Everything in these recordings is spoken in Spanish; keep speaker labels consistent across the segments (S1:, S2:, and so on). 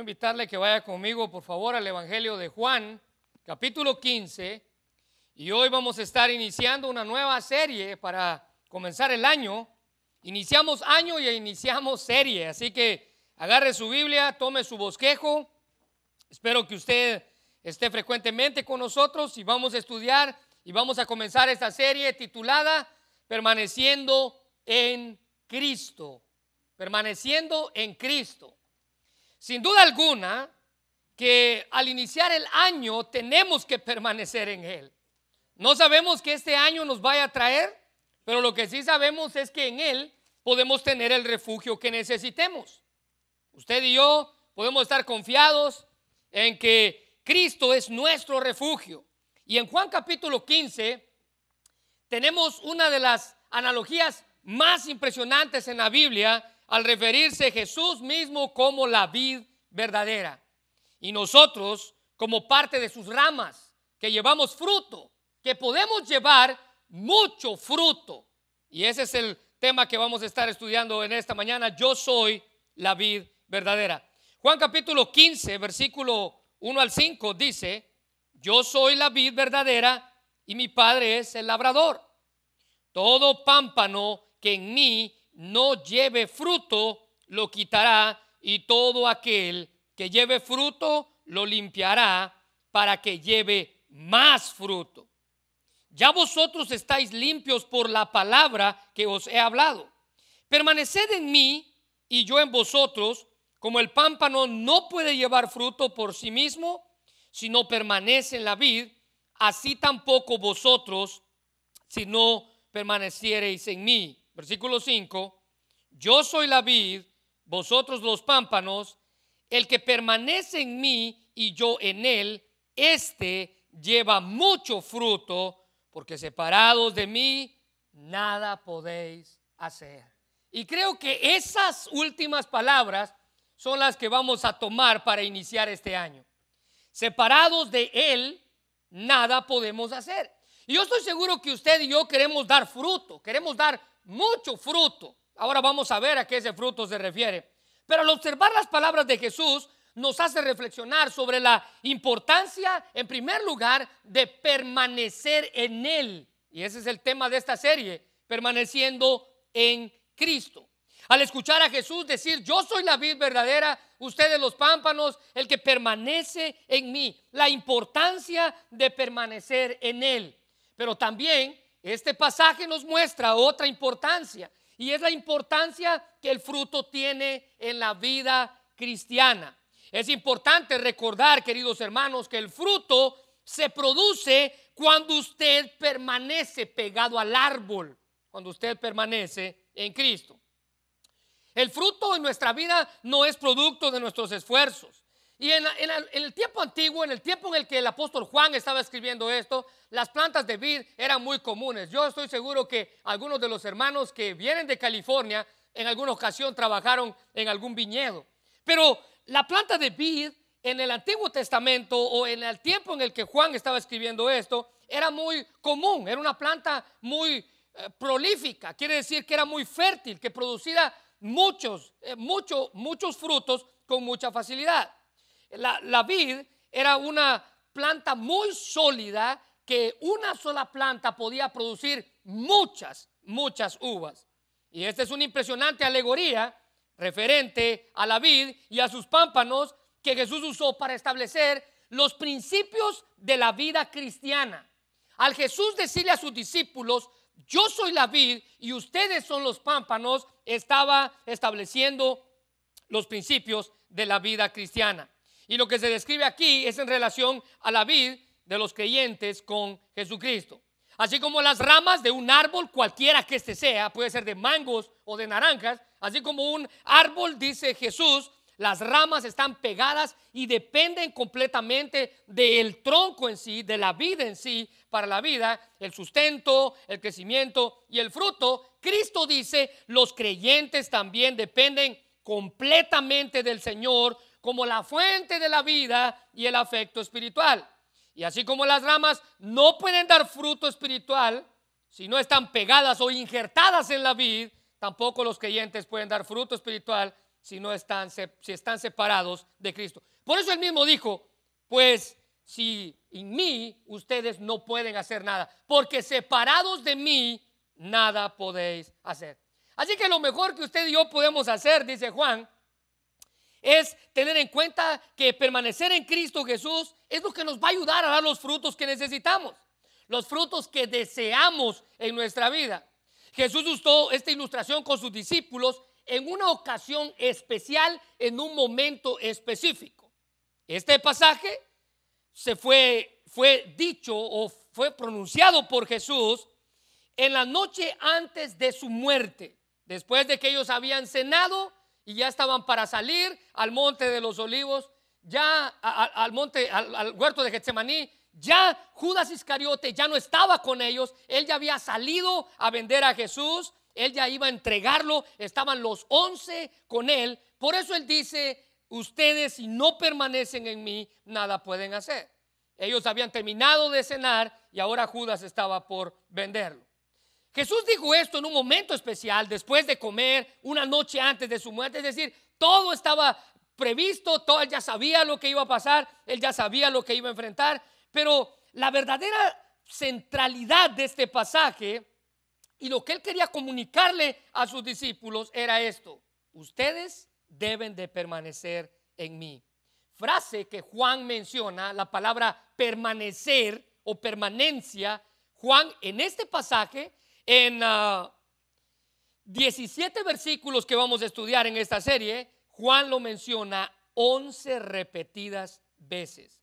S1: invitarle que vaya conmigo, por favor, al Evangelio de Juan, capítulo 15. Y hoy vamos a estar iniciando una nueva serie para comenzar el año. Iniciamos año y iniciamos serie, así que agarre su Biblia, tome su bosquejo. Espero que usted esté frecuentemente con nosotros y vamos a estudiar y vamos a comenzar esta serie titulada Permaneciendo en Cristo. Permaneciendo en Cristo. Sin duda alguna que al iniciar el año tenemos que permanecer en Él. No sabemos que este año nos vaya a traer, pero lo que sí sabemos es que en Él podemos tener el refugio que necesitemos. Usted y yo podemos estar confiados en que Cristo es nuestro refugio. Y en Juan capítulo 15 tenemos una de las analogías más impresionantes en la Biblia al referirse Jesús mismo como la vid verdadera. Y nosotros como parte de sus ramas, que llevamos fruto, que podemos llevar mucho fruto. Y ese es el tema que vamos a estar estudiando en esta mañana. Yo soy la vid verdadera. Juan capítulo 15, versículo 1 al 5 dice, yo soy la vid verdadera y mi padre es el labrador. Todo pámpano que en mí no lleve fruto, lo quitará, y todo aquel que lleve fruto, lo limpiará para que lleve más fruto. Ya vosotros estáis limpios por la palabra que os he hablado. Permaneced en mí y yo en vosotros, como el pámpano no puede llevar fruto por sí mismo, si no permanece en la vid, así tampoco vosotros, si no permaneciereis en mí. Versículo 5, yo soy la vid, vosotros los pámpanos, el que permanece en mí y yo en él, este lleva mucho fruto, porque separados de mí, nada podéis hacer. Y creo que esas últimas palabras son las que vamos a tomar para iniciar este año. Separados de Él, nada podemos hacer. Y yo estoy seguro que usted y yo queremos dar fruto, queremos dar mucho fruto. Ahora vamos a ver a qué ese fruto se refiere. Pero al observar las palabras de Jesús, nos hace reflexionar sobre la importancia, en primer lugar, de permanecer en Él. Y ese es el tema de esta serie, permaneciendo en Cristo. Al escuchar a Jesús decir, yo soy la vid verdadera, ustedes los pámpanos, el que permanece en mí, la importancia de permanecer en Él. Pero también este pasaje nos muestra otra importancia y es la importancia que el fruto tiene en la vida cristiana. Es importante recordar, queridos hermanos, que el fruto se produce cuando usted permanece pegado al árbol, cuando usted permanece en Cristo. El fruto en nuestra vida no es producto de nuestros esfuerzos. Y en, el tiempo antiguo, en el tiempo en el que el apóstol Juan estaba escribiendo esto, las plantas de vid eran muy comunes. Yo estoy seguro que algunos de los hermanos que vienen de California en alguna ocasión trabajaron en algún viñedo. Pero la planta de vid en el Antiguo Testamento o en el tiempo en el que Juan estaba escribiendo esto, era muy común, era una planta muy eh, prolífica, quiere decir que era muy fértil, que producía muchos, eh, muchos frutos con mucha facilidad. La, vid era una planta muy sólida que una sola planta podía producir muchas, muchas uvas. Y esta es una impresionante alegoría referente a la vid y a sus pámpanos que Jesús usó para establecer los principios de la vida cristiana. Al Jesús decirle a sus discípulos, yo soy la vid y ustedes son los pámpanos, estaba estableciendo los principios de la vida cristiana. Y lo que se describe aquí es en relación a la vid de los creyentes con Jesucristo. Así como las ramas de un árbol, cualquiera que este sea, puede ser de mangos o de naranjas, así como un árbol, dice Jesús, las ramas están pegadas y dependen completamente del tronco en sí, de la vida en sí, para la vida, el sustento, el crecimiento y el fruto. Cristo dice, los creyentes también dependen completamente del Señor como la fuente de la vida y el afecto espiritual. Y así como las ramas no pueden dar fruto espiritual si no están pegadas o injertadas en la vid, tampoco los creyentes pueden dar fruto espiritual si no están, si están separados de Cristo. Por eso él mismo dijo, pues si en mí ustedes no pueden hacer nada, porque separados de mí nada podéis hacer. Así que lo mejor que usted y yo podemos hacer, dice Juan, es tener en cuenta que permanecer en Cristo Jesús es lo que nos va a ayudar a dar los frutos que necesitamos, los frutos que deseamos en nuestra vida. Jesús usó esta ilustración con sus discípulos en una ocasión especial, en un momento específico. Este pasaje se fue, fue dicho o fue pronunciado por Jesús en la noche antes de su muerte, después de que ellos habían cenado y ya estaban para salir al monte de los olivos, ya al monte, al, huerto de Getsemaní, ya Judas Iscariote ya no estaba con ellos, él ya había salido a vender a Jesús, él ya iba a entregarlo, estaban los once con él, por eso él dice, ustedes si no permanecen en mí, nada pueden hacer. Ellos habían terminado de cenar y ahora Judas estaba por venderlo. Jesús dijo esto en un momento especial, después de comer, una noche antes de su muerte, es decir, todo estaba previsto, todo él ya sabía lo que iba a pasar, él ya sabía lo que iba a enfrentar, pero la verdadera centralidad de este pasaje y lo que él quería comunicarle a sus discípulos era esto, ustedes deben de permanecer en mí. Frase que Juan menciona, la palabra permanecer o permanencia, Juan en este pasaje en 17 ah, versículos que vamos a estudiar en esta serie, Juan lo menciona 11 repetidas veces.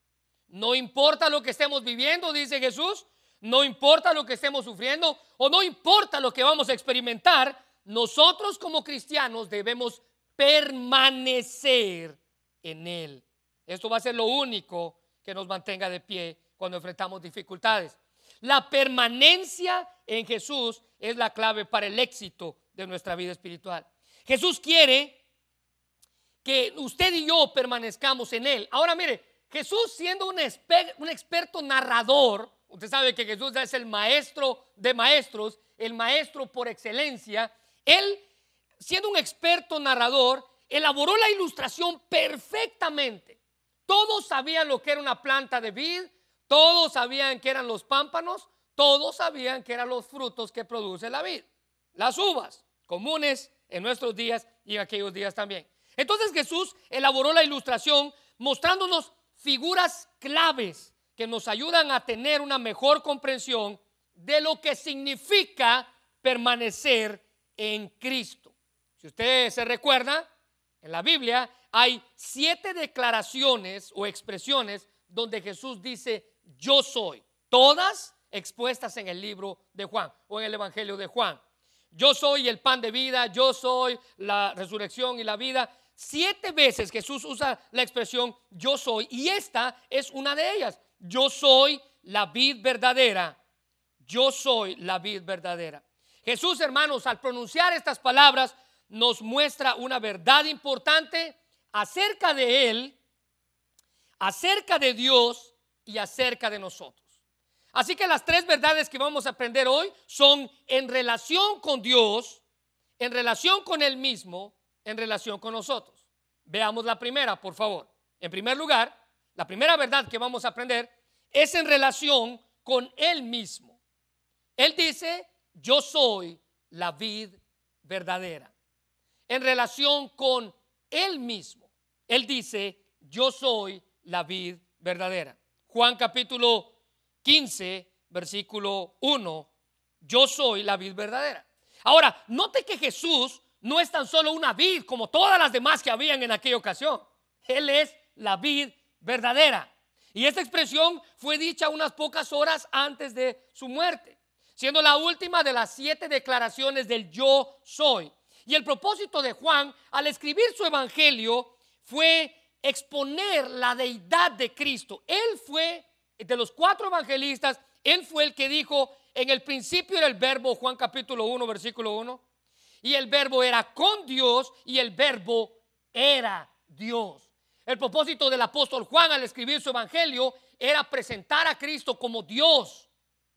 S1: No importa lo que estemos viviendo, dice Jesús, no importa lo que estemos sufriendo o no importa lo que vamos a experimentar, nosotros como cristianos debemos permanecer en Él. Esto va a ser lo único que nos mantenga de pie cuando enfrentamos dificultades. La permanencia en Jesús es la clave para el éxito de nuestra vida espiritual. Jesús quiere que usted y yo permanezcamos en Él. Ahora mire, Jesús siendo un, un experto narrador, usted sabe que Jesús es el maestro de maestros, el maestro por excelencia, Él siendo un experto narrador, elaboró la ilustración perfectamente. Todos sabían lo que era una planta de vid, todos sabían que eran los pámpanos, todos sabían que eran los frutos que produce la vid, las uvas, comunes en nuestros días y en aquellos días también. Entonces Jesús elaboró la ilustración mostrándonos figuras claves que nos ayudan a tener una mejor comprensión de lo que significa permanecer en Cristo. Si usted se recuerda, en la Biblia hay siete declaraciones o expresiones donde Jesús dice yo soy. Todas expuestas en el libro de Juan o en el Evangelio de Juan. Yo soy el pan de vida, yo soy la resurrección y la vida. Siete veces Jesús usa la expresión yo soy y esta es una de ellas. Yo soy la vid verdadera. Yo soy la vid verdadera. Jesús, hermanos, al pronunciar estas palabras, nos muestra una verdad importante acerca de Él, acerca de Dios y acerca de nosotros. Así que las tres verdades que vamos a aprender hoy son en relación con Dios, en relación con Él mismo, en relación con nosotros. Veamos la primera, por favor. En primer lugar, la primera verdad que vamos a aprender es en relación con Él mismo. Él dice, yo soy la vid verdadera. En relación con Él mismo, Él dice, yo soy la vid verdadera. Juan capítulo 15, versículo 1, yo soy la vid verdadera. Ahora, note que Jesús no es tan solo una vid como todas las demás que habían en aquella ocasión. Él es la vid verdadera. Y esta expresión fue dicha unas pocas horas antes de su muerte, siendo la última de las siete declaraciones del yo soy. Y el propósito de Juan al escribir su evangelio fue exponer la deidad de Cristo. Él fue, de los cuatro evangelistas, él fue el que dijo, en el principio era el verbo, Juan capítulo 1, versículo 1, y el verbo era con Dios y el verbo era Dios. El propósito del apóstol Juan al escribir su evangelio era presentar a Cristo como Dios.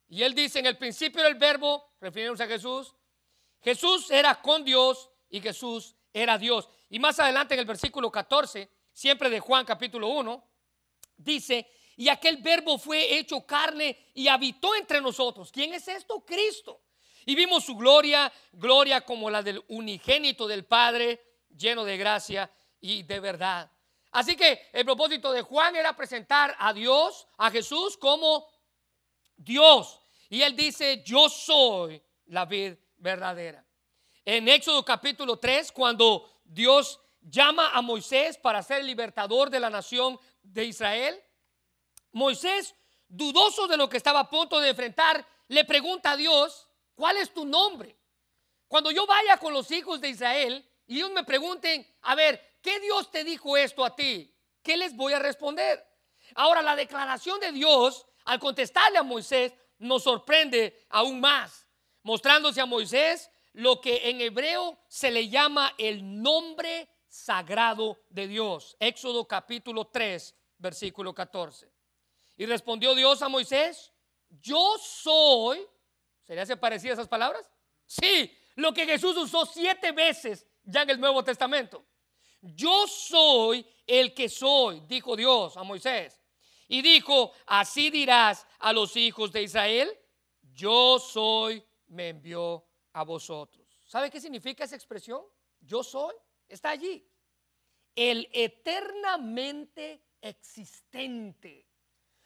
S1: Y él dice, en el principio era el verbo, refiriéndose a Jesús, Jesús era con Dios y Jesús era Dios. Y más adelante en el versículo 14, siempre de Juan capítulo 1, dice, y aquel verbo fue hecho carne y habitó entre nosotros. ¿Quién es esto? Cristo. Y vimos su gloria, gloria como la del unigénito del Padre, lleno de gracia y de verdad. Así que el propósito de Juan era presentar a Dios, a Jesús como Dios. Y él dice, yo soy la vid verdadera. En Éxodo capítulo 3, cuando Dios llama a Moisés para ser el libertador de la nación de Israel, Moisés, dudoso de lo que estaba a punto de enfrentar, le pregunta a Dios, ¿cuál es tu nombre? Cuando yo vaya con los hijos de Israel y ellos me pregunten, a ver, ¿qué Dios te dijo esto a ti? ¿Qué les voy a responder? Ahora, la declaración de Dios, al contestarle a Moisés, nos sorprende aún más, mostrándose a Moisés lo que en hebreo se le llama el nombre sagrado de Dios. Éxodo capítulo 3, versículo 14. Y respondió Dios a Moisés, yo soy, ¿se le hace parecida esas palabras? Sí, lo que Jesús usó siete veces ya en el Nuevo Testamento. Yo soy el que soy, dijo Dios a Moisés. Y dijo, así dirás a los hijos de Israel, yo soy, me envió a vosotros. ¿Sabe qué significa esa expresión? Yo soy, está allí. El eternamente existente.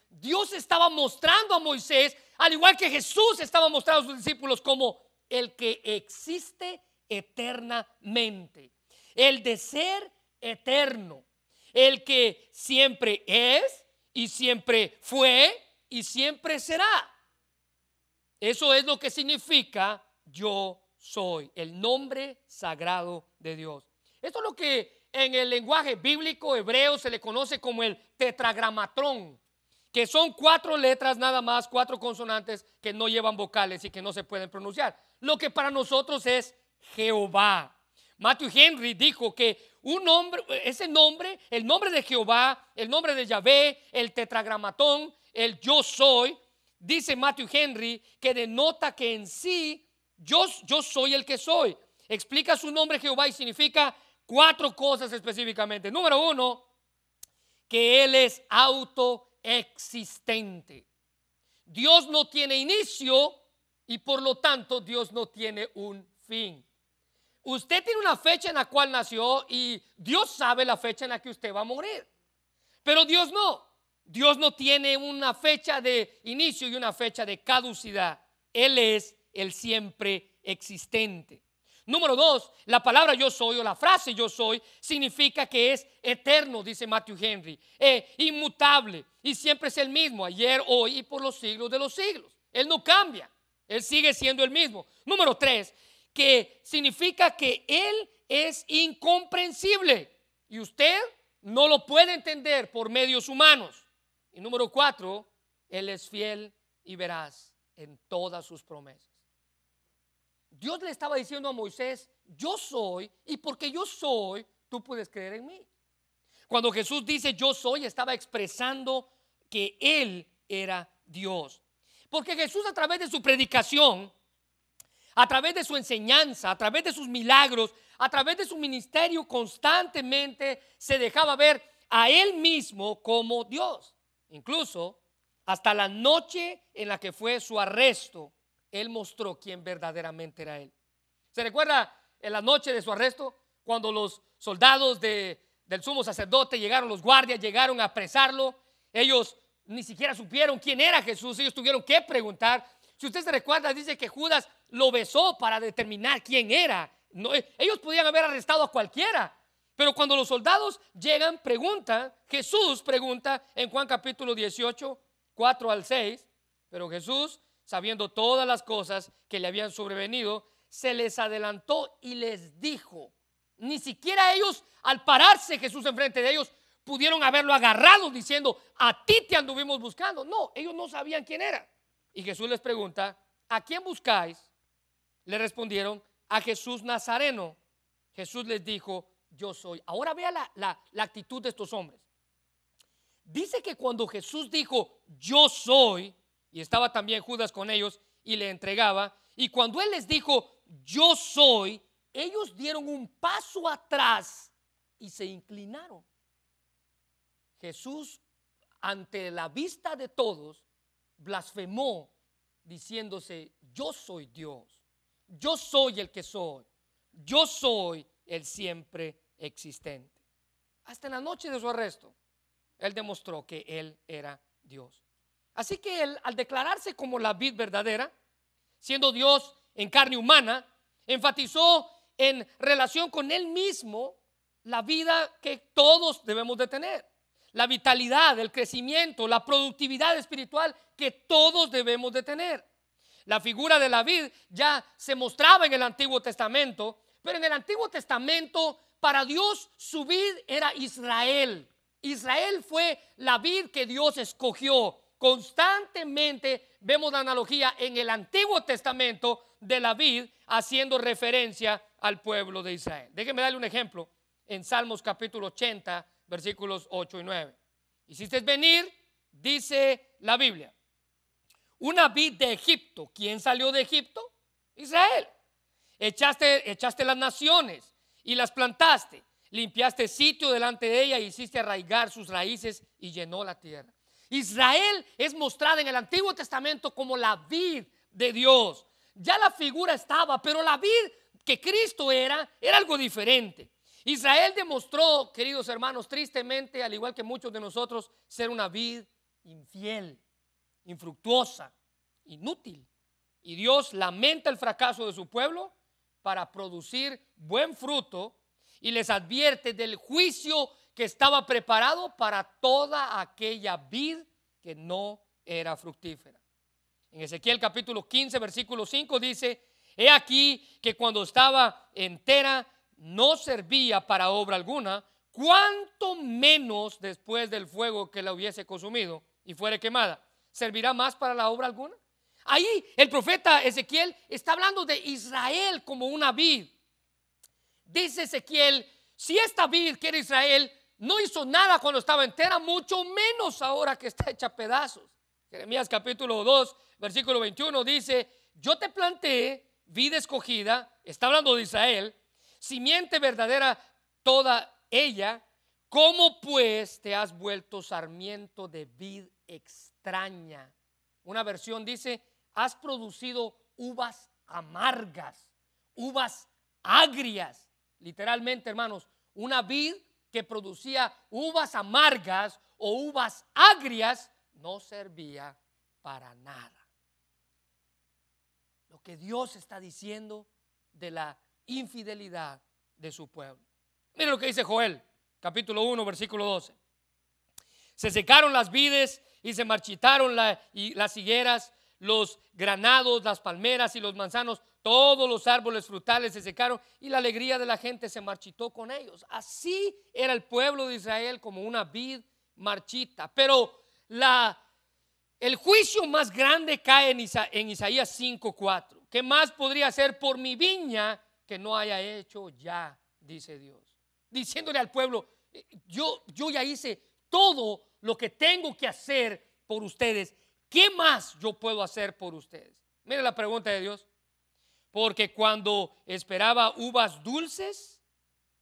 S1: Dios estaba mostrando a Moisés, al igual que Jesús estaba mostrando a sus discípulos, como el que existe eternamente, el de ser eterno, el que siempre es y siempre fue y siempre será. Eso es lo que significa yo soy, el nombre sagrado de Dios. Esto es lo que en el lenguaje bíblico hebreo se le conoce como el tetragramatrón que son cuatro letras nada más, cuatro consonantes que no llevan vocales y que no se pueden pronunciar. Lo que para nosotros es Jehová. Matthew Henry dijo que un nombre, ese nombre, el nombre de Jehová, el nombre de Yahvé, el tetragramatón, el yo soy, dice Matthew Henry que denota que en sí yo, yo soy el que soy. Explica su nombre Jehová y significa cuatro cosas específicamente. Número uno, que Él es auto existente. Dios no tiene inicio y por lo tanto Dios no tiene un fin. Usted tiene una fecha en la cual nació y Dios sabe la fecha en la que usted va a morir. Pero Dios no. Dios no tiene una fecha de inicio y una fecha de caducidad. Él es el siempre existente. Número dos, la palabra yo soy o la frase yo soy significa que es eterno, dice Matthew Henry, e inmutable y siempre es el mismo, ayer, hoy y por los siglos de los siglos. Él no cambia, él sigue siendo el mismo. Número tres, que significa que él es incomprensible y usted no lo puede entender por medios humanos. Y número cuatro, él es fiel y veraz en todas sus promesas. Dios le estaba diciendo a Moisés, yo soy, y porque yo soy, tú puedes creer en mí. Cuando Jesús dice yo soy, estaba expresando que Él era Dios. Porque Jesús a través de su predicación, a través de su enseñanza, a través de sus milagros, a través de su ministerio, constantemente se dejaba ver a Él mismo como Dios. Incluso hasta la noche en la que fue su arresto, él mostró quién verdaderamente era Él. ¿Se recuerda en la noche de su arresto? Cuando los soldados del sumo sacerdote llegaron, los guardias llegaron a apresarlo, ellos ni siquiera supieron quién era Jesús, ellos tuvieron que preguntar. Si usted se recuerda, dice que Judas lo besó para determinar quién era. ellos podían haber arrestado a cualquiera, pero cuando los soldados llegan, preguntan, Jesús pregunta en Juan capítulo 18, 4 al 6, pero Jesús sabiendo todas las cosas que le habían sobrevenido, se les adelantó y les dijo, ni siquiera ellos, al pararse Jesús enfrente de ellos, pudieron haberlo agarrado diciendo, a ti te anduvimos buscando. No, ellos no sabían quién era. Y Jesús les pregunta, ¿a quién buscáis? Le respondieron, a Jesús Nazareno. Jesús les dijo, yo soy. Ahora vea la, la actitud de estos hombres. Dice que cuando Jesús dijo, yo soy, y estaba también Judas con ellos y le entregaba. Y cuando él les dijo, yo soy, ellos dieron un paso atrás y se inclinaron. Jesús, ante la vista de todos, blasfemó diciéndose, yo soy Dios, yo soy el que soy, yo soy el siempre existente. Hasta en la noche de su arresto, él demostró que él era Dios. Así que él, al declararse como la vid verdadera, siendo Dios en carne humana, enfatizó en relación con él mismo la vida que todos debemos de tener, la vitalidad, el crecimiento, la productividad espiritual que todos debemos de tener. La figura de la vid ya se mostraba en el Antiguo Testamento, pero en el Antiguo Testamento para Dios su vid era Israel. Israel fue la vid que Dios escogió. Constantemente vemos la analogía en el Antiguo Testamento de la vid haciendo referencia al pueblo de Israel. Déjenme darle un ejemplo en Salmos capítulo 80, versículos 8 y 9. Hiciste venir, dice la Biblia, una vid de Egipto. ¿Quién salió de Egipto? Israel. Echaste, echaste las naciones y las plantaste. Limpiaste sitio delante de ella hiciste arraigar sus raíces y llenó la tierra. Israel es mostrada en el Antiguo Testamento como la vid de Dios. Ya la figura estaba, pero la vid que Cristo era era algo diferente. Israel demostró, queridos hermanos, tristemente, al igual que muchos de nosotros, ser una vid infiel, infructuosa, inútil. Y Dios lamenta el fracaso de su pueblo para producir buen fruto y les advierte del juicio que estaba preparado para toda aquella vid que no era fructífera. En Ezequiel capítulo 15, versículo 5 dice, he aquí que cuando estaba entera no servía para obra alguna, cuanto menos después del fuego que la hubiese consumido y fuere quemada, ¿servirá más para la obra alguna? Ahí el profeta Ezequiel está hablando de Israel como una vid. Dice Ezequiel, si esta vid que Israel no hizo nada cuando estaba entera, mucho menos ahora que está hecha pedazos. Jeremías capítulo 2, versículo 21 dice, yo te planté vida escogida, está hablando de Israel, simiente verdadera toda ella, ¿cómo pues te has vuelto sarmiento de vid extraña? Una versión dice, has producido uvas amargas, uvas agrias. Literalmente, hermanos, una vid que producía uvas amargas o uvas agrias no servía para nada. Lo que Dios está diciendo de la infidelidad de su pueblo. Miren lo que dice Joel, capítulo 1, versículo 12. Se secaron las vides y se marchitaron las higueras los granados, las palmeras y los manzanos, todos los árboles frutales se secaron y la alegría de la gente se marchitó con ellos. Así era el pueblo de Israel como una vid marchita. Pero el juicio más grande cae en, en Isaías 5:4. ¿Qué más podría hacer por mi viña que no haya hecho ya? Dice Dios. Diciéndole al pueblo, eh, yo, yo ya hice todo lo que tengo que hacer por ustedes ¿qué más yo puedo hacer por ustedes? Mire la pregunta de Dios. Porque cuando esperaba uvas dulces,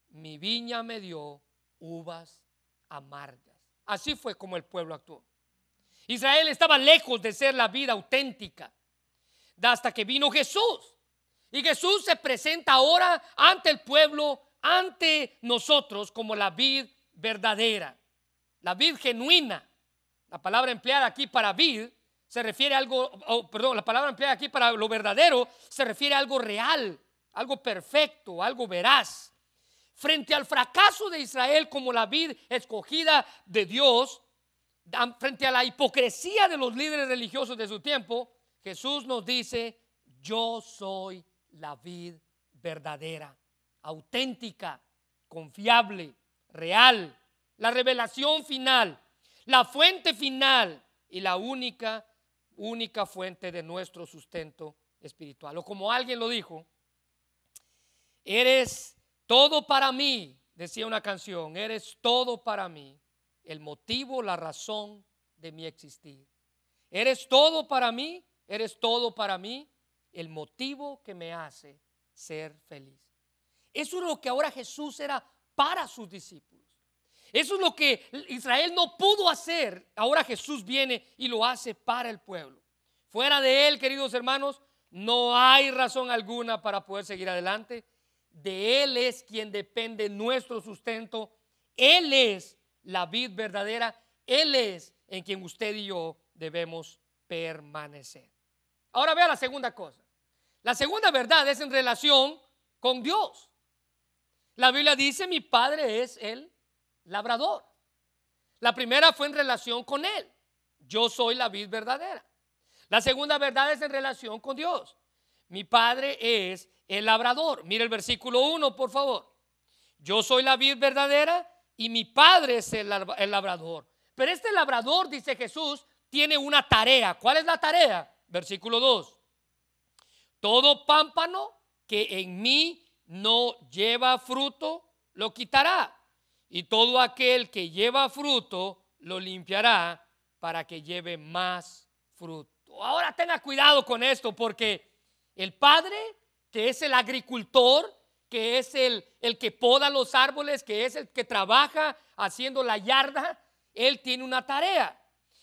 S1: mi viña me dio uvas amargas. Así fue como el pueblo actuó. Israel estaba lejos de ser la vida auténtica hasta que vino Jesús. Y Jesús se presenta ahora ante el pueblo, ante nosotros como la vid verdadera, la vid genuina. La palabra empleada aquí para vid se refiere a algo, perdón, la palabra empleada aquí para lo verdadero se refiere a algo real, algo perfecto, algo veraz. Frente al fracaso de Israel como la vid escogida de Dios, frente a la hipocresía de los líderes religiosos de su tiempo, Jesús nos dice, yo soy la vid verdadera, auténtica, confiable, real, la revelación final, la fuente final y la única única fuente de nuestro sustento espiritual. O como alguien lo dijo, eres todo para mí, decía una canción, eres todo para mí, el motivo, la razón de mi existir. Eres todo para mí, eres todo para mí, el motivo que me hace ser feliz. Eso es lo que ahora Jesús era para sus discípulos. Eso es lo que Israel no pudo hacer. Ahora Jesús viene y lo hace para el pueblo. Fuera de él, queridos hermanos, no hay razón alguna para poder seguir adelante. De él es quien depende nuestro sustento. Él es la vid verdadera. Él es en quien usted y yo debemos permanecer. Ahora vea la segunda cosa. La segunda verdad es en relación con Dios. La Biblia dice, mi padre es el labrador. La primera fue en relación con él. Yo soy la vid verdadera. La segunda verdad es en relación con Dios. Mi padre es el labrador. Mire el versículo 1, por favor. Yo soy la vid verdadera y mi padre es el, labrador. Pero este labrador, dice Jesús, tiene una tarea. ¿Cuál es la tarea? Versículo 2. Todo pámpano que en mí no lleva fruto, lo quitará. Y todo aquel que lleva fruto, lo limpiará para que lleve más fruto. Ahora tenga cuidado con esto porque el padre, que es el agricultor, que es el, el que poda los árboles, que es el que trabaja haciendo la yarda, él tiene una tarea.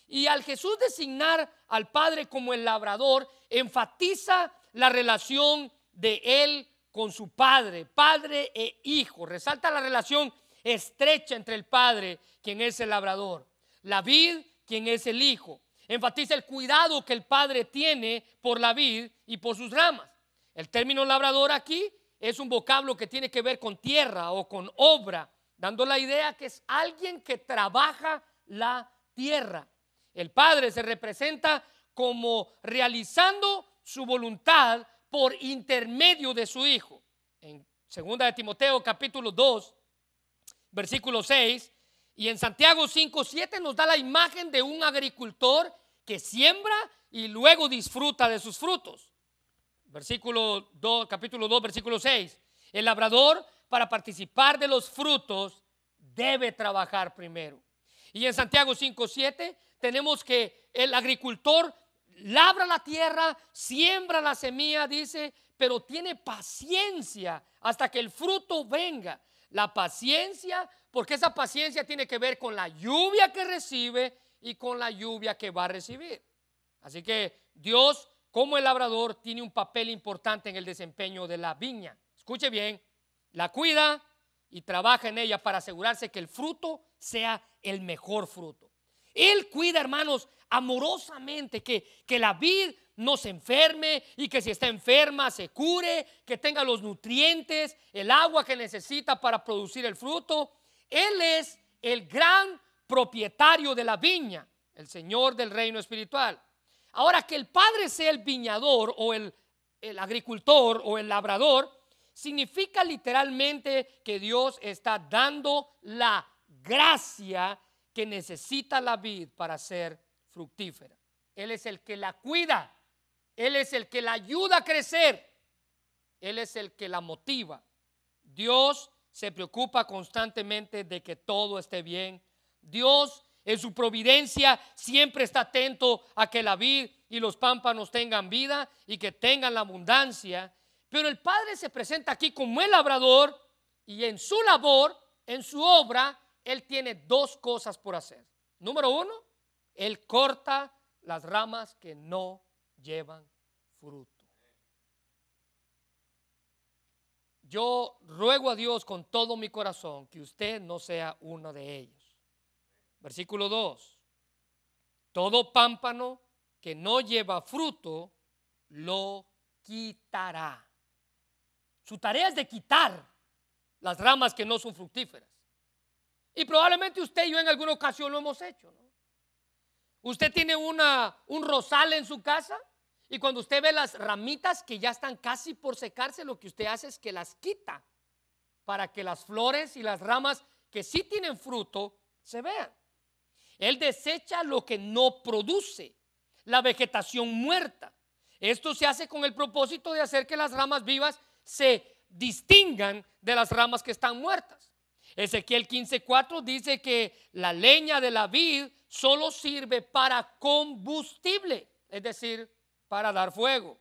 S1: Y al Jesús designar al Padre como el labrador, enfatiza la relación de él con su Padre, Padre e Hijo. Resalta la relación estrecha entre el Padre, quien es el labrador, la vid, quien es el Hijo. Enfatiza el cuidado que el Padre tiene por la vid y por sus ramas. El término labrador aquí es un vocablo que tiene que ver con tierra o con obra, dando la idea que es alguien que trabaja la tierra. El Padre se representa como realizando su voluntad por intermedio de su Hijo. En 2 de Timoteo capítulo 2, versículo 6, y en Santiago 5, 7 nos da la imagen de un agricultor que siembra y luego disfruta de sus frutos. Versículo 2, capítulo 2, versículo 6. El labrador para participar de los frutos debe trabajar primero. Y en Santiago 5, 7 tenemos que el agricultor labra la tierra, siembra la semilla, dice, pero tiene paciencia hasta que el fruto venga. La paciencia, porque esa paciencia tiene que ver con la lluvia que recibe y con la lluvia que va a recibir. Así que Dios, como el labrador, tiene un papel importante en el desempeño de la viña. Escuche bien, la cuida y trabaja en ella para asegurarse que el fruto sea el mejor fruto. Él cuida, hermanos, amorosamente que, que la vid no se enferme y que si está enferma se cure, que tenga los nutrientes, el agua que necesita para producir el fruto. Él es el gran propietario de la viña, el Señor del reino espiritual. Ahora que el Padre sea el viñador o el, el agricultor o el labrador, significa literalmente que Dios está dando la gracia que necesita la vid para ser fructífera. Él es el que la cuida. Él es el que la ayuda a crecer. Él es el que la motiva. Dios se preocupa constantemente de que todo esté bien. Dios en su providencia siempre está atento a que la vid y los pámpanos tengan vida y que tengan la abundancia. Pero el Padre se presenta aquí como el labrador y en su labor, en su obra, Él tiene dos cosas por hacer. Número uno, Él corta las ramas que no llevan fruto. Yo ruego a Dios con todo mi corazón que usted no sea uno de ellos. Versículo 2. Todo pámpano que no lleva fruto, lo quitará. Su tarea es de quitar las ramas que no son fructíferas. Y probablemente usted y yo en alguna ocasión lo hemos hecho. Usted tiene un rosal en su casa y cuando usted ve las ramitas que ya están casi por secarse, lo que usted hace es que las quita para que las flores y las ramas que sí tienen fruto se vean. Él desecha lo que no produce, la vegetación muerta. Esto se hace con el propósito de hacer que las ramas vivas se distingan de las ramas que están muertas. Ezequiel 15:4 dice que la leña de la vid solo sirve para combustible, es decir, para dar fuego.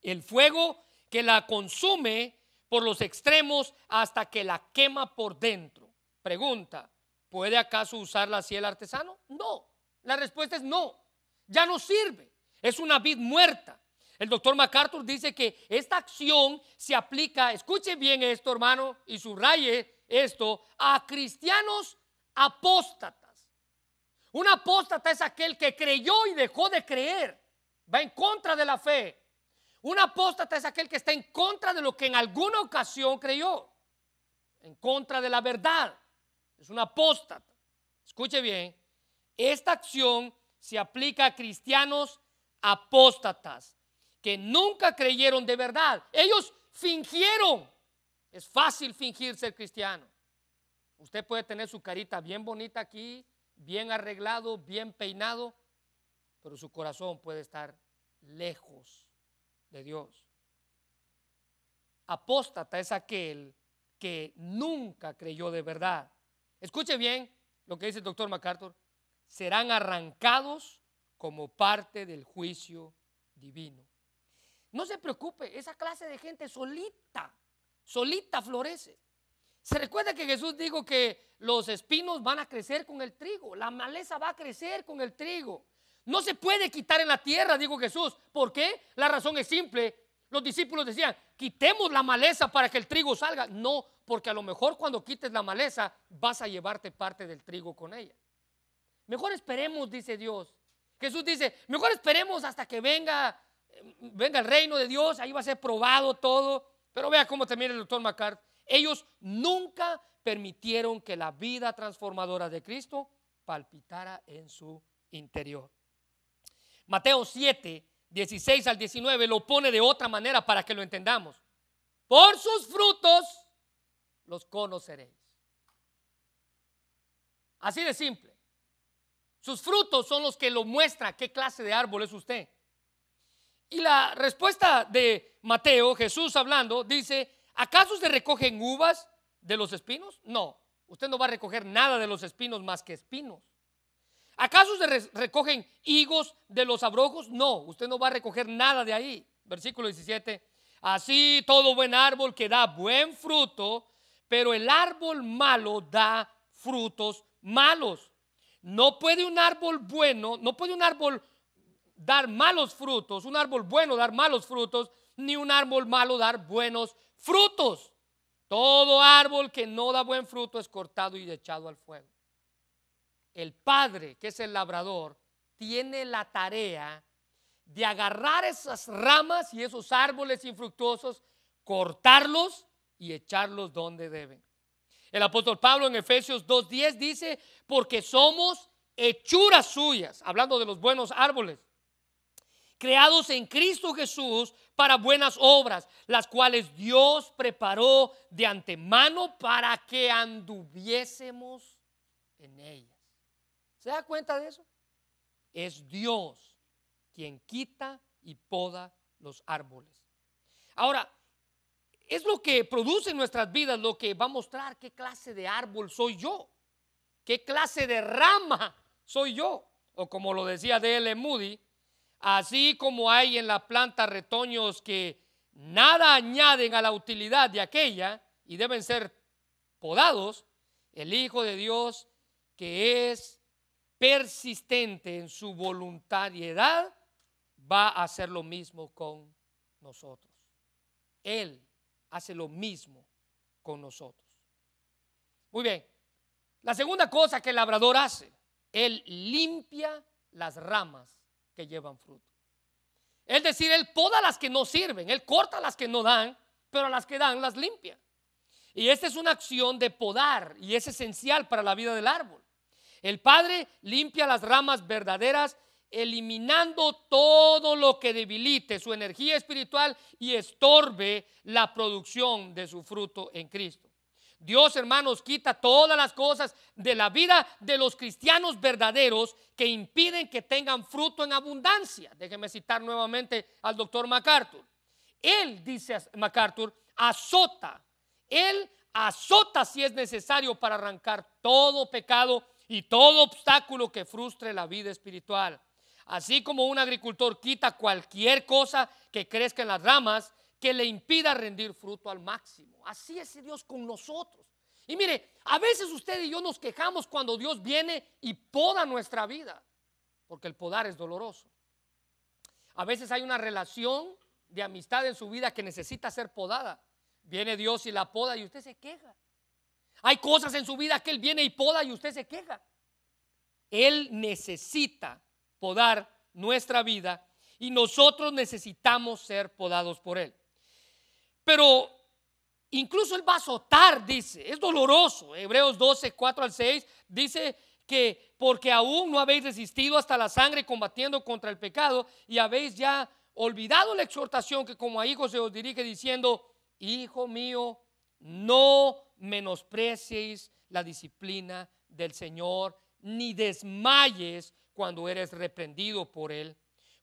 S1: El fuego que la consume por los extremos hasta que la quema por dentro. Pregunta, ¿puede acaso usarla así el artesano? No, la respuesta es no, ya no sirve, es una vid muerta. El doctor MacArthur dice que esta acción se aplica, escuche bien esto hermano y subraye esto, a cristianos apóstatas. Un apóstata es aquel que creyó y dejó de creer, va en contra de la fe. Un apóstata es aquel que está en contra de lo que en alguna ocasión creyó, en contra de la verdad. Es un apóstata. Escuche bien, esta acción se aplica a cristianos apóstatas que nunca creyeron de verdad. Ellos fingieron. Es fácil fingir ser cristiano. Usted puede tener su carita bien bonita aquí, bien arreglado, bien peinado, pero su corazón puede estar lejos de Dios. Apóstata es aquel que nunca creyó de verdad. Escuche bien lo que dice el doctor MacArthur. Serán arrancados como parte del juicio divino. No se preocupe, esa clase de gente solita, solita florece. Se recuerda que Jesús dijo que los espinos van a crecer con el trigo, la maleza va a crecer con el trigo. No se puede quitar en la tierra, dijo Jesús. ¿Por qué? La razón es simple. Los discípulos decían, quitemos la maleza para que el trigo salga. No, porque a lo mejor cuando quites la maleza vas a llevarte parte del trigo con ella. Mejor esperemos, dice Dios. Jesús dice, mejor esperemos hasta que venga, venga el reino de Dios, ahí va a ser probado todo. Pero vea cómo termina el doctor MacArthur. Ellos nunca permitieron que la vida transformadora de Cristo palpitara en su interior. Mateo 7, 16 al 19 lo pone de otra manera para que lo entendamos. Por sus frutos los conoceréis. Así de simple. Sus frutos son los que lo muestran qué clase de árbol es usted. Y la respuesta de Mateo, Jesús hablando, dice, ¿acaso se recogen uvas de los espinos? No, usted no va a recoger nada de los espinos más que espinos. ¿Acaso se recogen higos de los abrojos? No, usted no va a recoger nada de ahí. Versículo 17. Así todo buen árbol que da buen fruto, pero el árbol malo da frutos malos. No puede un árbol bueno, no puede un árbol dar malos frutos, un árbol bueno dar malos frutos, ni un árbol malo dar buenos frutos. Todo árbol que no da buen fruto es cortado y echado al fuego el padre, que es el labrador, tiene la tarea de agarrar esas ramas y esos árboles infructuosos, cortarlos y echarlos donde deben. El apóstol Pablo en Efesios 2.10 dice, porque somos hechuras suyas, hablando de los buenos árboles, creados en Cristo Jesús para buenas obras, las cuales Dios preparó de antemano para que anduviésemos en ellas. ¿Se da cuenta de eso? Es Dios quien quita y poda los árboles. Ahora, es lo que produce en nuestras vidas lo que va a mostrar qué clase de árbol soy yo, qué clase de rama soy yo. O como lo decía D.L. Moody, así como hay en la planta retoños que nada añaden a la utilidad de aquella y deben ser podados, el Hijo de Dios, que es persistente en su voluntariedad, va a hacer lo mismo con nosotros. Él hace lo mismo con nosotros. Muy bien. La segunda cosa que el labrador hace, él limpia las ramas que llevan fruto. Es decir, él poda las que no sirven, él corta las que no dan, pero las que dan las limpia. Y esta es una acción de podar y es esencial para la vida del árbol. El Padre limpia las ramas verdaderas, eliminando todo lo que debilite su energía espiritual y estorbe la producción de su fruto en Cristo. Dios, hermanos, quita todas las cosas de la vida de los cristianos verdaderos que impiden que tengan fruto en abundancia. Déjeme citar nuevamente al doctor MacArthur. Él, dice MacArthur, azota. Él azota si es necesario para arrancar todo pecado y todo obstáculo que frustre la vida espiritual. Así como un agricultor quita cualquier cosa que crezca en las ramas, que le impida rendir fruto al máximo. Así es Dios con nosotros. Y mire, a veces usted y yo nos quejamos cuando Dios viene y poda nuestra vida, porque el podar es doloroso. A veces hay una relación de amistad en su vida que necesita ser podada. Viene Dios y la poda y usted se queja. Hay cosas en su vida que Él viene y poda y usted se queja. Él necesita podar nuestra vida y nosotros necesitamos ser podados por Él. Pero incluso Él va a azotar, dice, es doloroso. Hebreos 12, 4 al 6 dice que porque aún no habéis resistido hasta la sangre combatiendo contra el pecado y habéis ya olvidado la exhortación que como a hijos se os dirige diciendo, hijo mío, no menosprecies la disciplina del Señor, ni desmayes cuando eres reprendido por Él,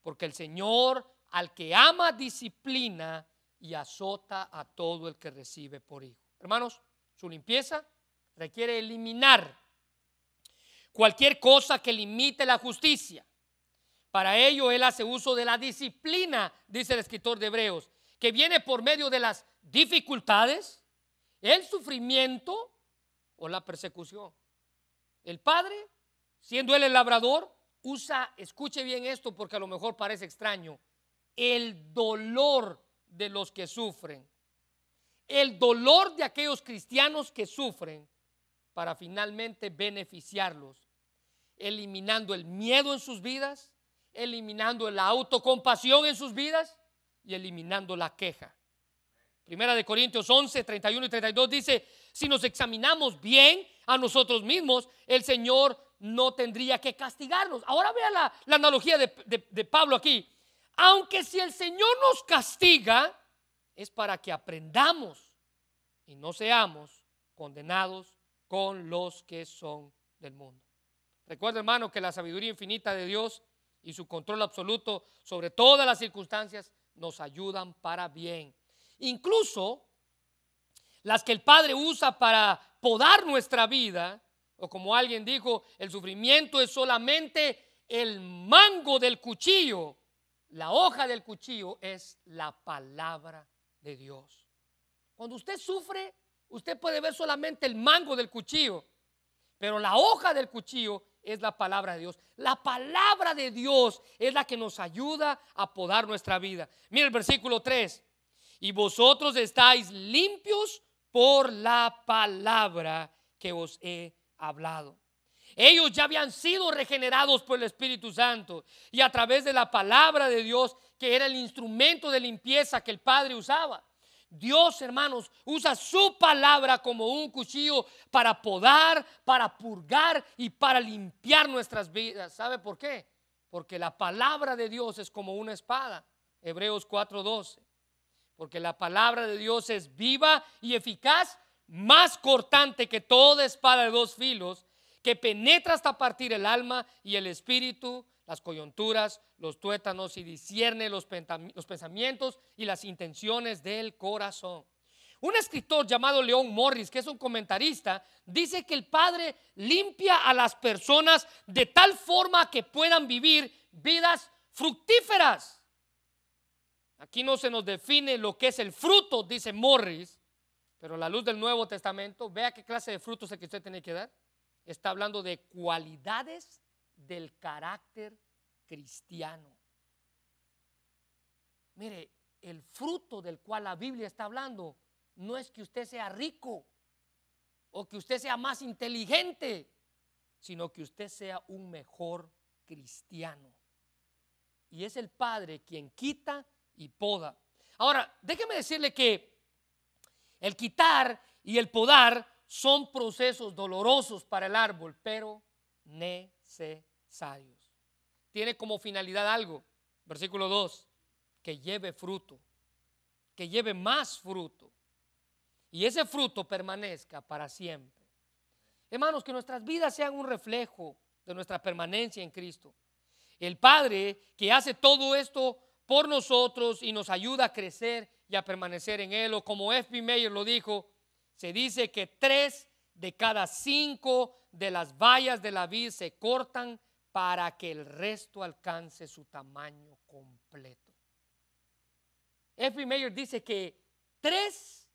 S1: porque el Señor al que ama disciplina y azota a todo el que recibe por hijo. Hermanos, su limpieza requiere eliminar cualquier cosa que limite la justicia. Para ello Él hace uso de la disciplina, dice el escritor de Hebreos, que viene por medio de las dificultades, el sufrimiento o la persecución. El Padre, siendo Él el labrador, usa, escuche bien esto porque a lo mejor parece extraño, el dolor de los que sufren, el dolor de aquellos cristianos que sufren para finalmente beneficiarlos, eliminando el miedo en sus vidas, eliminando la autocompasión en sus vidas y eliminando la queja. Primera de Corintios 11, 31 y 32 dice, si nos examinamos bien a nosotros mismos, el Señor no tendría que castigarnos. Ahora vea la, analogía de, de Pablo aquí. Aunque si el Señor nos castiga, es para que aprendamos y no seamos condenados con los que son del mundo. Recuerda, hermano, que la sabiduría infinita de Dios y su control absoluto sobre todas las circunstancias nos ayudan para bien incluso las que el Padre usa para podar nuestra vida, o como alguien dijo, el sufrimiento es solamente el mango del cuchillo, la hoja del cuchillo es la palabra de Dios. Cuando usted sufre, usted puede ver solamente el mango del cuchillo, pero la hoja del cuchillo es la palabra de Dios. La palabra de Dios es la que nos ayuda a podar nuestra vida. Mira el versículo 3 y vosotros estáis limpios por la palabra que os he hablado. Ellos ya habían sido regenerados por el Espíritu Santo y a través de la palabra de Dios, que era el instrumento de limpieza que el Padre usaba. Dios, hermanos, usa su palabra como un cuchillo para podar, para purgar y para limpiar nuestras vidas. ¿Sabe por qué? Porque la palabra de Dios es como una espada. Hebreos 4:12 porque la palabra de Dios es viva y eficaz, más cortante que toda espada de dos filos, que penetra hasta partir el alma y el espíritu, las coyunturas, los tuétanos y discierne los, pensamientos y las intenciones del corazón. Un escritor llamado León Morris, que es un comentarista, dice que el Padre limpia a las personas de tal forma que puedan vivir vidas fructíferas. Aquí no se nos define lo que es el fruto, dice Morris, pero a la luz del Nuevo Testamento, vea qué clase de frutos es que usted tiene que dar. Está hablando de cualidades del carácter cristiano. Mire, el fruto del cual la Biblia está hablando no es que usted sea rico o que usted sea más inteligente, sino que usted sea un mejor cristiano. Y es el Padre quien quita y poda. Ahora, déjeme decirle que el quitar y el podar son procesos dolorosos para el árbol, pero necesarios. Tiene como finalidad algo, versículo 2, que lleve fruto, que lleve más fruto. Y ese fruto permanezca para siempre. Hermanos, que nuestras vidas sean un reflejo de nuestra permanencia en Cristo. El Padre que hace todo esto por nosotros y nos ayuda a crecer y a permanecer en Él. O como F.B. Mayer lo dijo, se dice que tres de cada cinco de las vallas de la vid se cortan para que el resto alcance su tamaño completo. F. Mayer dice que tres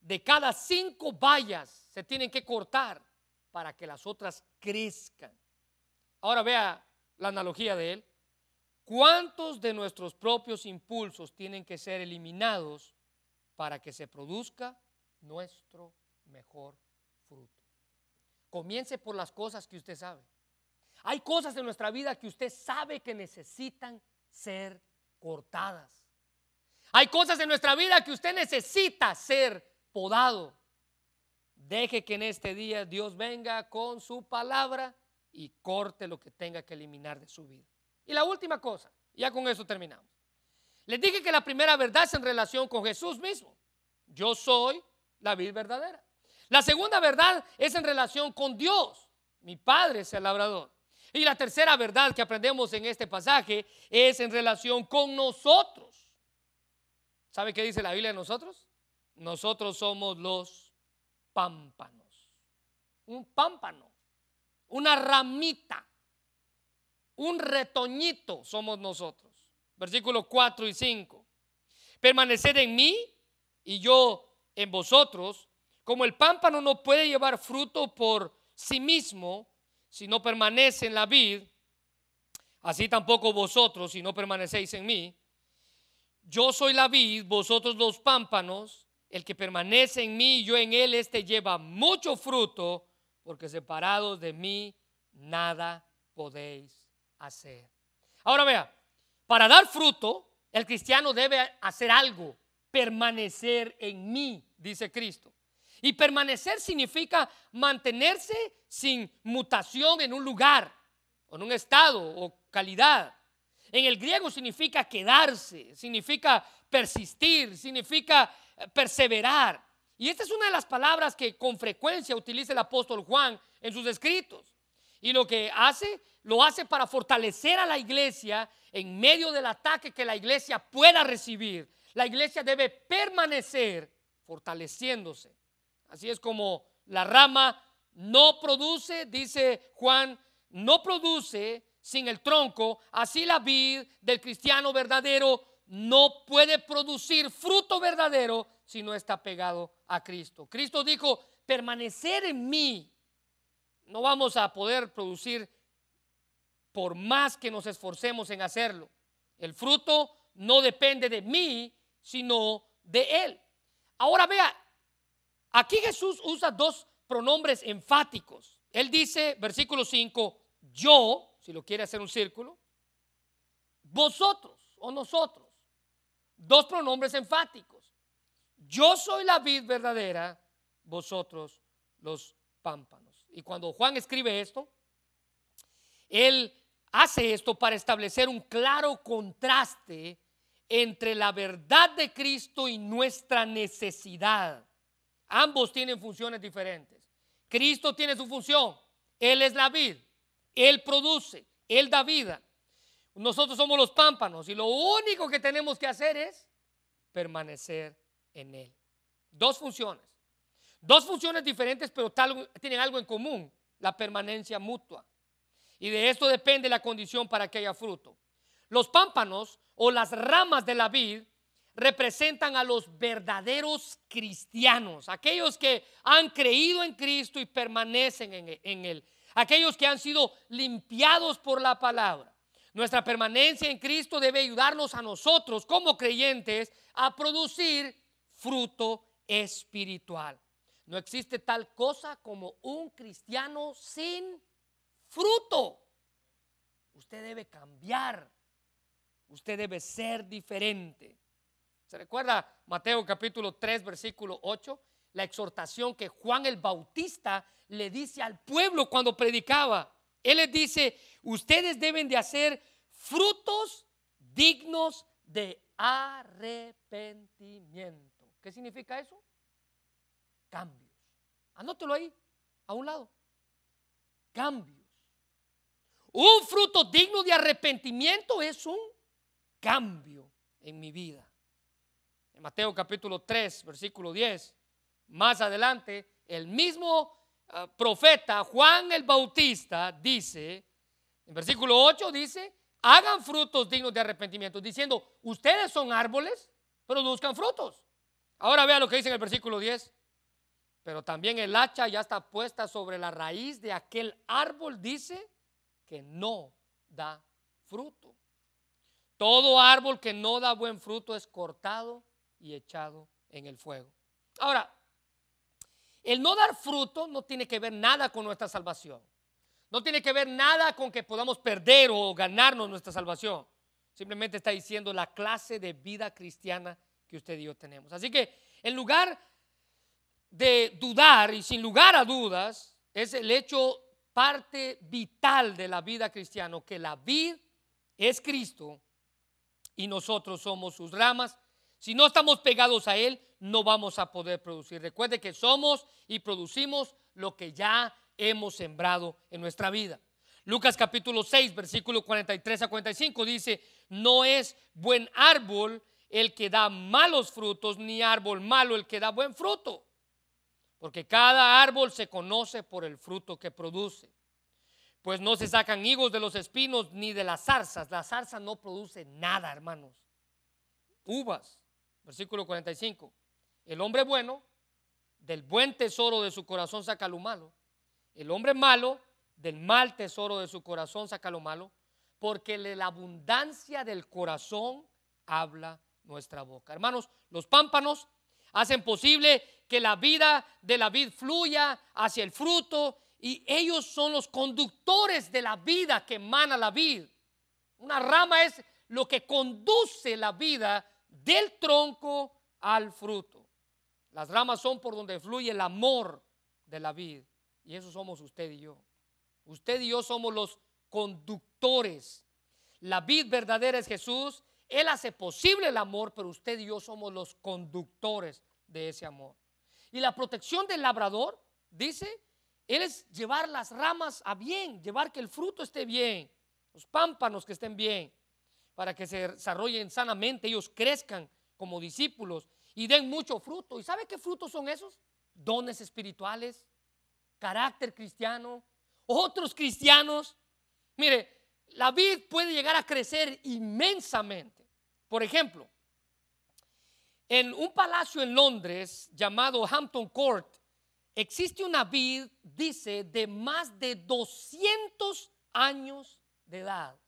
S1: de cada cinco vallas se tienen que cortar para que las otras crezcan. Ahora vea la analogía de él. ¿Cuántos de nuestros propios impulsos tienen que ser eliminados para que se produzca nuestro mejor fruto? Comience por las cosas que usted sabe. Hay cosas en nuestra vida que usted sabe que necesitan ser cortadas. Hay cosas en nuestra vida que usted necesita ser podado. Deje que en este día Dios venga con su palabra y corte lo que tenga que eliminar de su vida. Y la última cosa, ya con eso terminamos. Les dije que la primera verdad es en relación con Jesús mismo. Yo soy la vida verdadera. La segunda verdad es en relación con Dios. Mi Padre es el labrador. Y la tercera verdad que aprendemos en este pasaje es en relación con nosotros. ¿Sabe qué dice la Biblia de nosotros? Nosotros somos los pámpanos. Un pámpano, una ramita, un retoñito somos nosotros. Versículos 4 y 5. Permaneced en mí y yo en vosotros, como el pámpano no puede llevar fruto por sí mismo si no permanece en la vid, así tampoco vosotros si no permanecéis en mí. Yo soy la vid, vosotros los pámpanos, el que permanece en mí y yo en él, este lleva mucho fruto, porque separados de mí nada podéis hacer. Ahora vea, para dar fruto, el cristiano debe hacer algo, permanecer en mí, dice Cristo. Y permanecer significa mantenerse sin mutación en un lugar, en un estado o calidad. En el griego significa quedarse, significa persistir, significa eh, perseverar. Y esta es una de las palabras que con frecuencia utiliza el apóstol Juan en sus escritos. Y lo que hace, lo hace para fortalecer a la iglesia en medio del ataque que la iglesia pueda recibir. La iglesia debe permanecer fortaleciéndose. Así es como la rama no produce, dice Juan, no produce sin el tronco, así la vid del cristiano verdadero no puede producir fruto verdadero si no está pegado a Cristo. Cristo dijo, permanecer en mí. No vamos a poder producir por más que nos esforcemos en hacerlo. El fruto no depende de mí, sino de Él. Ahora vea, aquí Jesús usa dos pronombres enfáticos. Él dice, versículo 5, yo, si lo quiere hacer un círculo, vosotros o nosotros. Dos pronombres enfáticos. Yo soy la vid verdadera, vosotros los pámpanos. Y cuando Juan escribe esto, él hace esto para establecer un claro contraste entre la verdad de Cristo y nuestra necesidad. Ambos tienen funciones diferentes. Cristo tiene su función. Él es la vid. Él produce, Él da vida. Nosotros somos los pámpanos y lo único que tenemos que hacer es permanecer en Él. Dos funciones. Dos funciones diferentes, pero tienen algo en común, la permanencia mutua. Y de esto depende la condición para que haya fruto. Los pámpanos o las ramas de la vid representan a los verdaderos cristianos, aquellos que han creído en Cristo y permanecen en, Él aquellos que han sido limpiados por la palabra. Nuestra permanencia en Cristo debe ayudarnos a nosotros como creyentes a producir fruto espiritual. No existe tal cosa como un cristiano sin fruto. Usted debe cambiar. Usted debe ser diferente. ¿Se recuerda Mateo capítulo 3, versículo 8? La exhortación que Juan el Bautista le dice al pueblo cuando predicaba. Él les dice, ustedes deben de hacer frutos dignos de arrepentimiento. ¿Qué significa eso? Cambios. Anótelo ahí, a un lado. Cambios. Un fruto digno de arrepentimiento es un cambio en mi vida. En Mateo capítulo 3, versículo 10, más adelante, el mismo Ah, profeta Juan el Bautista dice, en versículo 8 dice, hagan frutos dignos de arrepentimiento, diciendo, ustedes son árboles produzcan frutos. Ahora vea lo que dice en el versículo 10. Pero también el hacha ya está puesta sobre la raíz de aquel árbol, dice, que no da fruto. Todo árbol que no da buen fruto es cortado y echado en el fuego. Ahora, el no dar fruto no tiene que ver nada con nuestra salvación. No tiene que ver nada con que podamos perder o ganarnos nuestra salvación. Simplemente está diciendo la clase de vida cristiana que usted y yo tenemos. Así que en lugar de dudar y sin lugar a dudas, es el hecho parte vital de la vida cristiana, que la vid es Cristo y nosotros somos sus ramas. Si no estamos pegados a Él, no vamos a poder producir. Recuerde que somos y producimos lo que ya hemos sembrado en nuestra vida. Lucas capítulo 6, versículo 43 a 45 dice, no es buen árbol el que da malos frutos, ni árbol malo el que da buen fruto. Porque cada árbol se conoce por el fruto que produce. Pues no se sacan higos de los espinos ni de las zarzas. La zarza no produce nada, hermanos. Uvas, versículo 45. El hombre bueno, del buen tesoro de su corazón saca lo malo. El hombre malo, del mal tesoro de su corazón saca lo malo. Porque la abundancia del corazón habla nuestra boca. Hermanos, los pámpanos hacen posible que la vida de la vid fluya hacia el fruto y ellos son los conductores de la vida que emana la vid. Una rama es lo que conduce la vida del tronco al fruto. Las ramas son por donde fluye el amor de la vid. Y eso somos usted y yo. Usted y yo somos los conductores. La vid verdadera es Jesús él hace posible el amor, pero usted y yo somos los conductores de ese amor. Y la protección del labrador, dice, él es llevar las ramas a bien, llevar que el fruto esté bien, los pámpanos que estén bien, para que se desarrollen sanamente, ellos crezcan como discípulos y den mucho fruto. ¿Y sabe qué frutos son esos? Dones espirituales, carácter cristiano, otros cristianos. Mire, la vid puede llegar a crecer inmensamente. Por ejemplo, en un palacio en Londres llamado Hampton Court, existe una vid, dice, de más de 200 años de edad.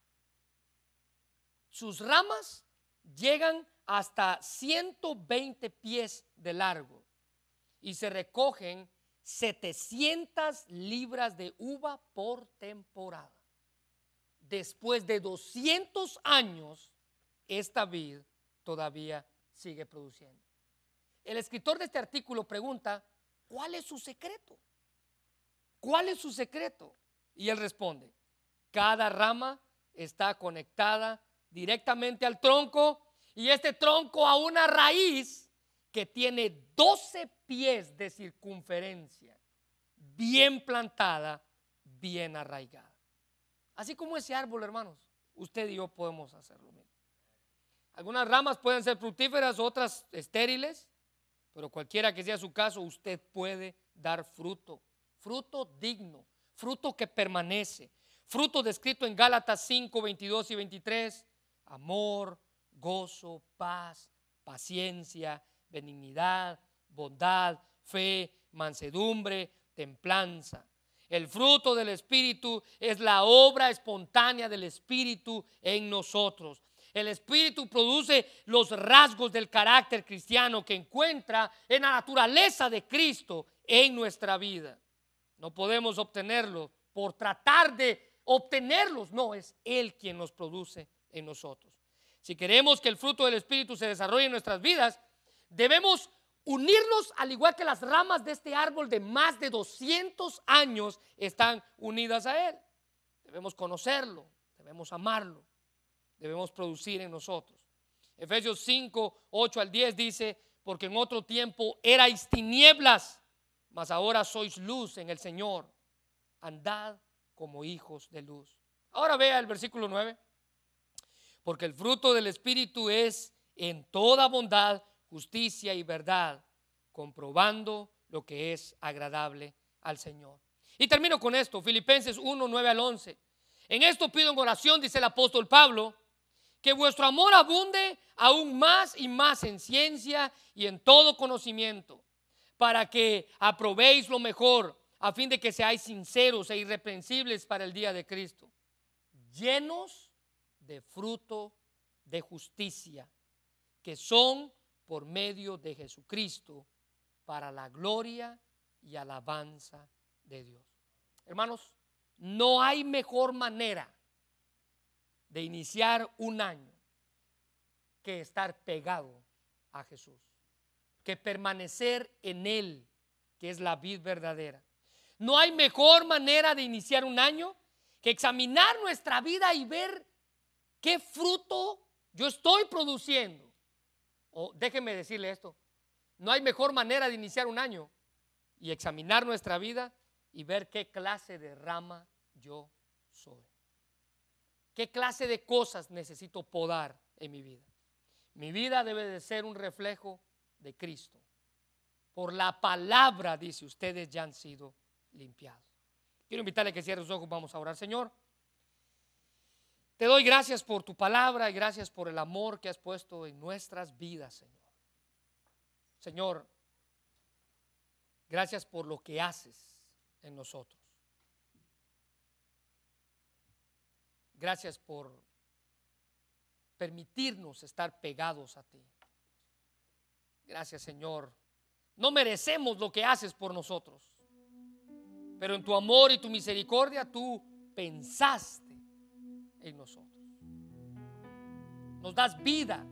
S1: Sus ramas llegan hasta 120 pies de largo y se recogen 700 libras de uva por temporada después de 200 años, esta vid todavía sigue produciendo. El escritor de este artículo pregunta, ¿cuál es su secreto? ¿Cuál es su secreto? Y él responde, cada rama está conectada directamente al tronco y este tronco a una raíz que tiene 12 pies de circunferencia, bien plantada, bien arraigada. Así como ese árbol, hermanos, usted y yo podemos hacerlo mismo. Algunas ramas pueden ser fructíferas, otras estériles, pero cualquiera que sea su caso, usted puede dar fruto, fruto digno, fruto que permanece, fruto descrito en Gálatas 5, 22 y 23, amor, gozo, paz, paciencia, benignidad, bondad, fe, mansedumbre, templanza. El fruto del Espíritu es la obra espontánea del Espíritu en nosotros. El Espíritu produce los rasgos del carácter cristiano que encuentra en la naturaleza de Cristo en nuestra vida. No podemos obtenerlo por tratar de obtenerlos, no, es Él quien los produce en nosotros. Si queremos que el fruto del Espíritu se desarrolle en nuestras vidas, debemos unirnos al igual que las ramas de este árbol de más de 200 años están unidas a Él. Debemos conocerlo, debemos amarlo, debemos producir en nosotros. Efesios 5, 8 al 10 dice, porque en otro tiempo erais tinieblas, mas ahora sois luz en el Señor. Andad como hijos de luz. Ahora vea el versículo 9. Porque el fruto del Espíritu es en toda bondad, justicia y verdad, comprobando lo que es agradable al Señor. Y termino con esto, Filipenses 1, 9 al 11. En esto pido en oración, dice el apóstol Pablo, que vuestro amor abunde aún más y más en ciencia y en todo conocimiento, para que aprobéis lo mejor, a fin de que seáis sinceros e irreprensibles para el día de Cristo, llenos de fruto de justicia, que son por medio de Jesucristo, para la gloria y alabanza de Dios. Hermanos, no hay mejor manera de iniciar un año que estar pegado a Jesús, que permanecer en Él, que es la vida verdadera. No hay mejor manera de iniciar un año que examinar nuestra vida y ver qué fruto yo estoy produciendo. O déjeme decirle esto, no hay mejor manera de iniciar un año y examinar nuestra vida y ver qué clase de rama yo soy. ¿Qué clase de cosas necesito podar en mi vida? Mi vida debe de ser un reflejo de Cristo. Por la palabra, dice, ustedes ya han sido limpiados. Quiero invitarle a que cierre sus ojos, vamos a orar. Señor, te doy gracias por tu palabra y gracias por el amor que has puesto en nuestras vidas, Señor. Señor, gracias por lo que haces en nosotros. Gracias por permitirnos estar pegados a ti. Gracias Señor. No merecemos lo que haces por nosotros, pero en tu amor y tu misericordia tú pensaste en nosotros. Nos das vida,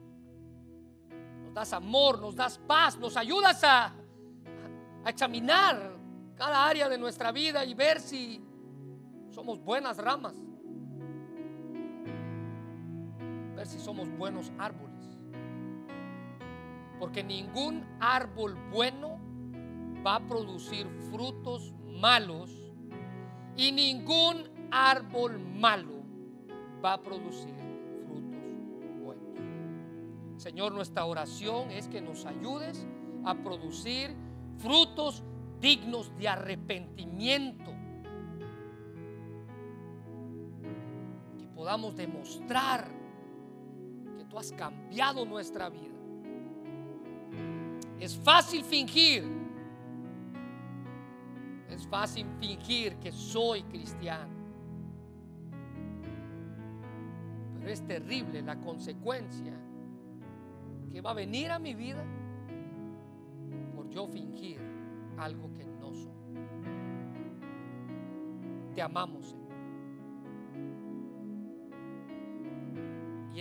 S1: nos das amor, nos das paz, nos ayudas a, a examinar cada área de nuestra vida y ver si somos buenas ramas si somos buenos árboles. Porque ningún árbol bueno va a producir frutos malos y ningún árbol malo va a producir frutos buenos. Señor, nuestra oración es que nos ayudes a producir frutos dignos de arrepentimiento. Que podamos demostrar has cambiado nuestra vida. Es fácil fingir. Es fácil fingir que soy cristiano. Pero es terrible la consecuencia que va a venir a mi vida por yo fingir algo que no soy. Te amamos, Señor.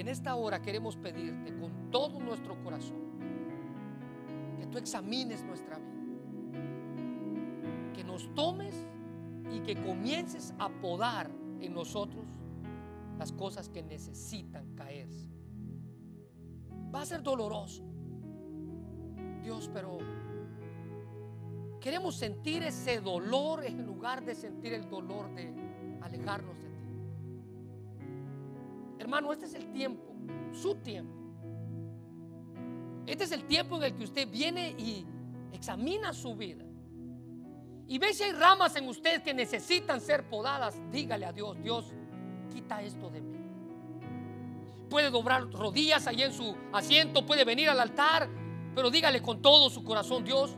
S1: En esta hora queremos pedirte con todo nuestro corazón que tú examines nuestra vida, que nos tomes y que comiences a podar en nosotros las cosas que necesitan caerse. Va a ser doloroso, Dios, pero queremos sentir ese dolor en lugar de sentir el dolor de alejarnos Hermano, este es el tiempo, su tiempo. Este es el tiempo en el que usted viene y examina su vida. Y ve si hay ramas en usted que necesitan ser podadas. Dígale a Dios, Dios, quita esto de mí. Puede doblar rodillas ahí en su asiento, puede venir al altar, pero dígale con todo su corazón, Dios,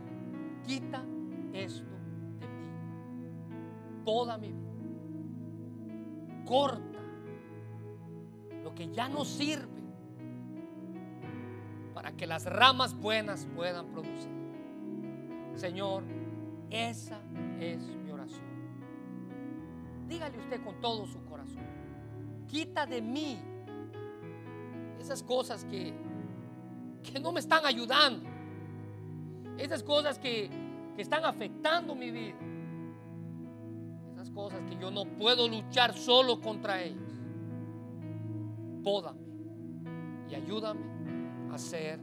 S1: quita esto de mí. Toda mi vida. Corta que ya no sirve para que las ramas buenas puedan producir. Señor, esa es mi oración. Dígale usted con todo su corazón, quita de mí esas cosas que, que no me están ayudando, esas cosas que, que están afectando mi vida, esas cosas que yo no puedo luchar solo contra ellas pódame y ayúdame a ser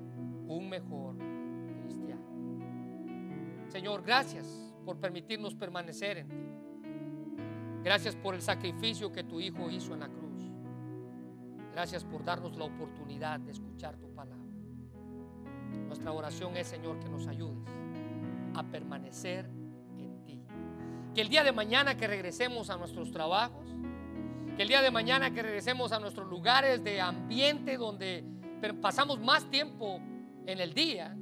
S1: un mejor cristiano. Señor, gracias por permitirnos permanecer en ti. Gracias por el sacrificio que tu Hijo hizo en la cruz. Gracias por darnos la oportunidad de escuchar tu palabra. Nuestra oración es, Señor, que nos ayudes a permanecer en ti. Que el día de mañana que regresemos a nuestros trabajos, Que el día de mañana que regresemos a nuestros lugares de ambiente donde pasamos más tiempo en el día,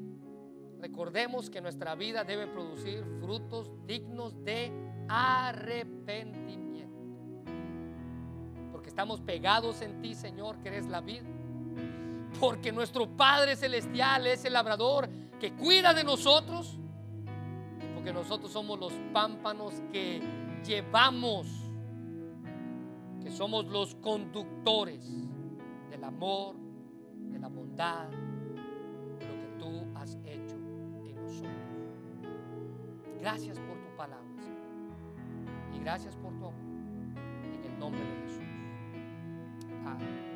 S1: recordemos que nuestra vida debe producir frutos dignos de arrepentimiento. Porque estamos pegados en ti, Señor, que eres la vida. Porque nuestro Padre Celestial es el labrador que cuida de nosotros. Y porque nosotros somos los pámpanos que llevamos que somos los conductores del amor, de la bondad, de lo que tú has hecho en nosotros. Gracias por tu palabra, Señor. Y gracias por tu amor. En el nombre de Jesús. Amén.